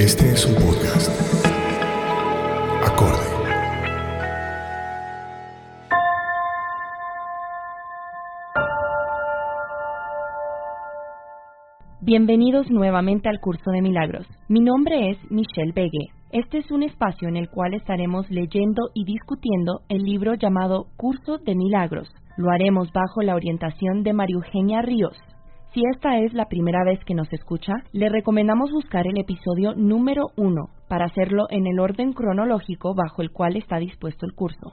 Este es un podcast. Acorde. Bienvenidos nuevamente al curso de milagros. Mi nombre es Michelle Begue. Este es un espacio en el cual estaremos leyendo y discutiendo el libro llamado Curso de Milagros. Lo haremos bajo la orientación de María Eugenia Ríos. Si esta es la primera vez que nos escucha, le recomendamos buscar el episodio número uno para hacerlo en el orden cronológico bajo el cual está dispuesto el curso.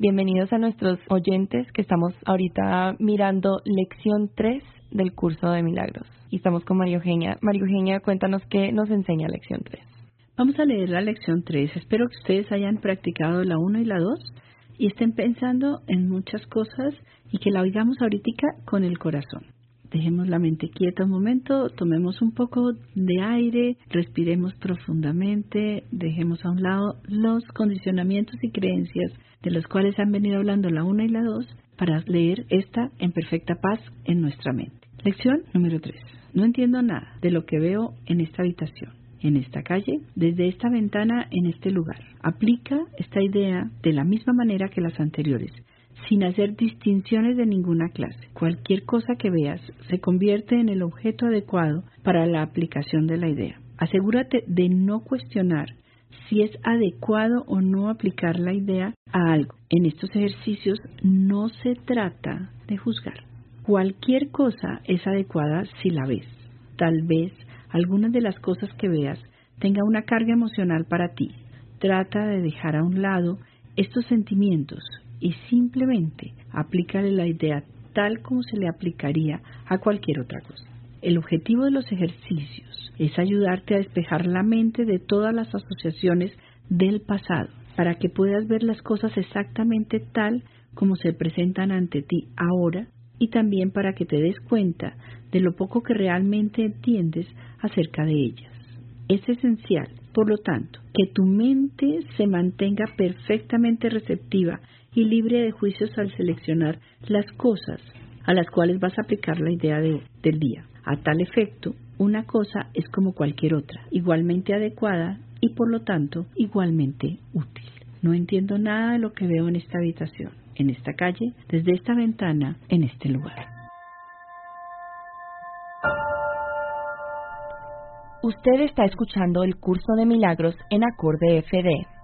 Bienvenidos a nuestros oyentes que estamos ahorita mirando lección 3 del curso de milagros. Y estamos con María Eugenia. María Eugenia, cuéntanos qué nos enseña lección 3. Vamos a leer la lección 3. Espero que ustedes hayan practicado la 1 y la 2 y estén pensando en muchas cosas y que la oigamos ahorita con el corazón. Dejemos la mente quieta un momento, tomemos un poco de aire, respiremos profundamente, dejemos a un lado los condicionamientos y creencias de los cuales han venido hablando la 1 y la 2 para leer esta en perfecta paz en nuestra mente. Lección número 3. No entiendo nada de lo que veo en esta habitación en esta calle, desde esta ventana en este lugar. Aplica esta idea de la misma manera que las anteriores, sin hacer distinciones de ninguna clase. Cualquier cosa que veas se convierte en el objeto adecuado para la aplicación de la idea. Asegúrate de no cuestionar si es adecuado o no aplicar la idea a algo. En estos ejercicios no se trata de juzgar. Cualquier cosa es adecuada si la ves. Tal vez algunas de las cosas que veas tenga una carga emocional para ti. Trata de dejar a un lado estos sentimientos y simplemente aplícale la idea tal como se le aplicaría a cualquier otra cosa. El objetivo de los ejercicios es ayudarte a despejar la mente de todas las asociaciones del pasado para que puedas ver las cosas exactamente tal como se presentan ante ti ahora y también para que te des cuenta de lo poco que realmente entiendes acerca de ellas. Es esencial, por lo tanto, que tu mente se mantenga perfectamente receptiva y libre de juicios al seleccionar las cosas a las cuales vas a aplicar la idea del día. A tal efecto, una cosa es como cualquier otra, igualmente adecuada y por lo tanto igualmente útil. No entiendo nada de lo que veo en esta habitación, en esta calle, desde esta ventana, en este lugar. Usted está escuchando el curso de milagros en acorde FD.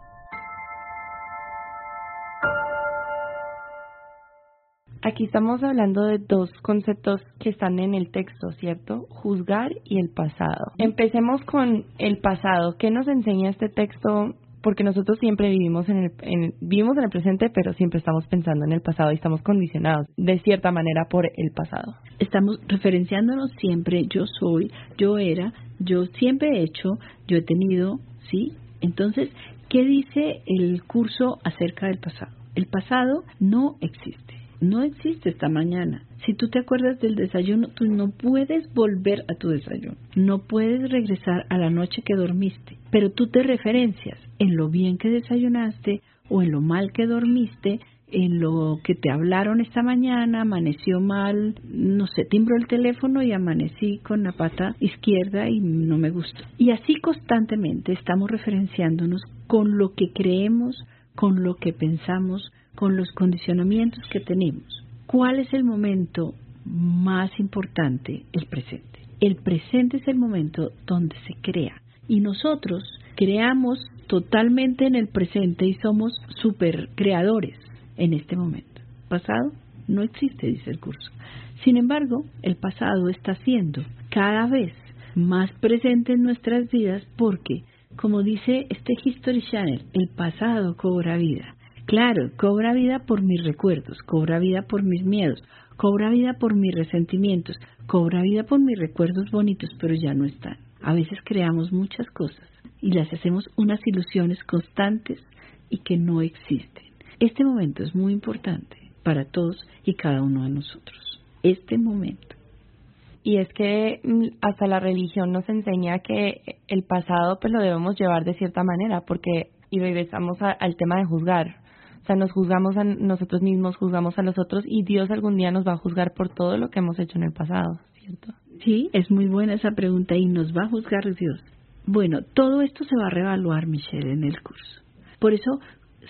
Aquí estamos hablando de dos conceptos que están en el texto, ¿cierto? Juzgar y el pasado. Empecemos con el pasado. ¿Qué nos enseña este texto? Porque nosotros siempre vivimos en el, en, vivimos en el presente, pero siempre estamos pensando en el pasado y estamos condicionados de cierta manera por el pasado. Estamos referenciándonos siempre yo soy, yo era, yo siempre he hecho, yo he tenido, ¿sí? Entonces, ¿qué dice el curso acerca del pasado? El pasado no existe no existe esta mañana. Si tú te acuerdas del desayuno, tú no puedes volver a tu desayuno. No puedes regresar a la noche que dormiste. Pero tú te referencias en lo bien que desayunaste o en lo mal que dormiste en lo que te hablaron esta mañana, amaneció mal, no sé, timbro el teléfono y amanecí con la pata izquierda y no me gustó. Y así constantemente estamos referenciándonos con lo que creemos, con lo que pensamos, con los condicionamientos que tenemos. ¿Cuál es el momento más importante? El presente. El presente es el momento donde se crea. Y nosotros creamos totalmente en el presente y somos super creadores en este momento. Pasado no existe, dice el curso. Sin embargo, el pasado está siendo cada vez más presente en nuestras vidas porque, como dice este History Channel, el pasado cobra vida. Claro, cobra vida por mis recuerdos, cobra vida por mis miedos, cobra vida por mis resentimientos, cobra vida por mis recuerdos bonitos, pero ya no están. A veces creamos muchas cosas y las hacemos unas ilusiones constantes y que no existen. Este momento es muy importante para todos y cada uno de nosotros. Este momento. Y es que mm, hasta la religión nos enseña que el pasado pues lo debemos llevar de cierta manera, porque y regresamos al tema de juzgar. O sea, nos juzgamos a nosotros mismos, juzgamos a los otros y Dios algún día nos va a juzgar por todo lo que hemos hecho en el pasado, ¿cierto? Sí, es muy buena esa pregunta y nos va a juzgar Dios. Bueno, todo esto se va a reevaluar, Michelle, en el curso. Por eso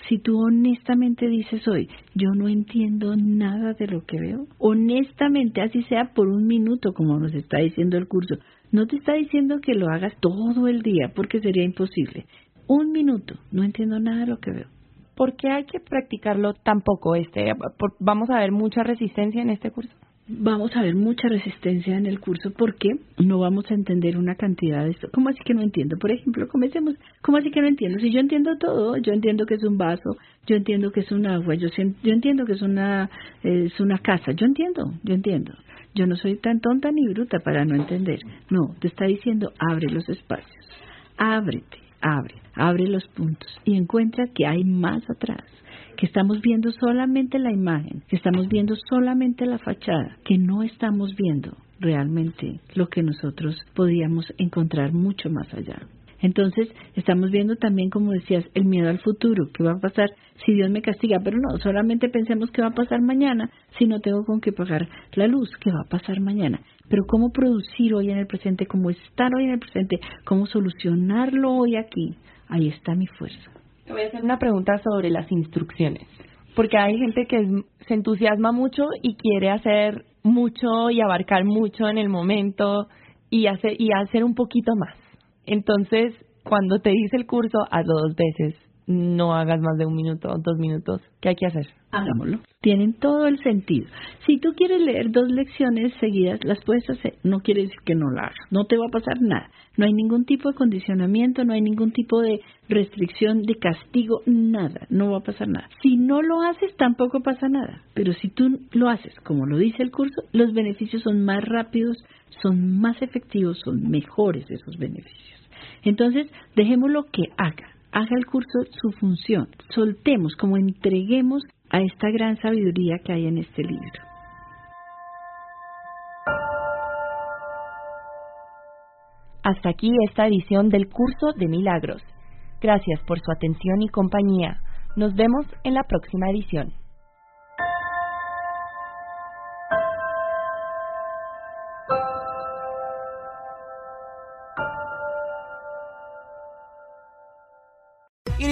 si tú honestamente dices hoy, yo no entiendo nada de lo que veo, honestamente, así sea por un minuto, como nos está diciendo el curso, no te está diciendo que lo hagas todo el día, porque sería imposible. Un minuto, no entiendo nada de lo que veo. ¿Por qué hay que practicarlo tampoco? Este, vamos a ver mucha resistencia en este curso vamos a ver mucha resistencia en el curso porque no vamos a entender una cantidad de esto. ¿Cómo así que no entiendo? Por ejemplo, comencemos. ¿Cómo así que no entiendo? Si yo entiendo todo, yo entiendo que es un vaso, yo entiendo que es un agua, yo, yo entiendo que es una, es una casa, yo entiendo, yo entiendo. Yo no soy tan tonta ni bruta para no entender. No, te está diciendo abre los espacios, ábrete, abre, abre los puntos y encuentra que hay más atrás que estamos viendo solamente la imagen, que estamos viendo solamente la fachada, que no estamos viendo realmente lo que nosotros podíamos encontrar mucho más allá. Entonces, estamos viendo también, como decías, el miedo al futuro, qué va a pasar si Dios me castiga, pero no, solamente pensemos qué va a pasar mañana si no tengo con qué pagar la luz, qué va a pasar mañana. Pero cómo producir hoy en el presente, cómo estar hoy en el presente, cómo solucionarlo hoy aquí, ahí está mi fuerza. Voy a hacer una pregunta sobre las instrucciones, porque hay gente que se entusiasma mucho y quiere hacer mucho y abarcar mucho en el momento y hacer, y hacer un poquito más. Entonces, cuando te dice el curso, hazlo dos veces, no hagas más de un minuto, dos minutos. ¿Qué hay que hacer? Hagámoslo. Tienen todo el sentido. Si tú quieres leer dos lecciones seguidas, las puedes hacer. No quiere decir que no la hagas. No te va a pasar nada. No hay ningún tipo de condicionamiento, no hay ningún tipo de restricción, de castigo, nada. No va a pasar nada. Si no lo haces, tampoco pasa nada. Pero si tú lo haces, como lo dice el curso, los beneficios son más rápidos, son más efectivos, son mejores esos beneficios. Entonces, dejémoslo que haga haga el curso su función. Soltemos, como entreguemos a esta gran sabiduría que hay en este libro. Hasta aquí esta edición del curso de milagros. Gracias por su atención y compañía. Nos vemos en la próxima edición.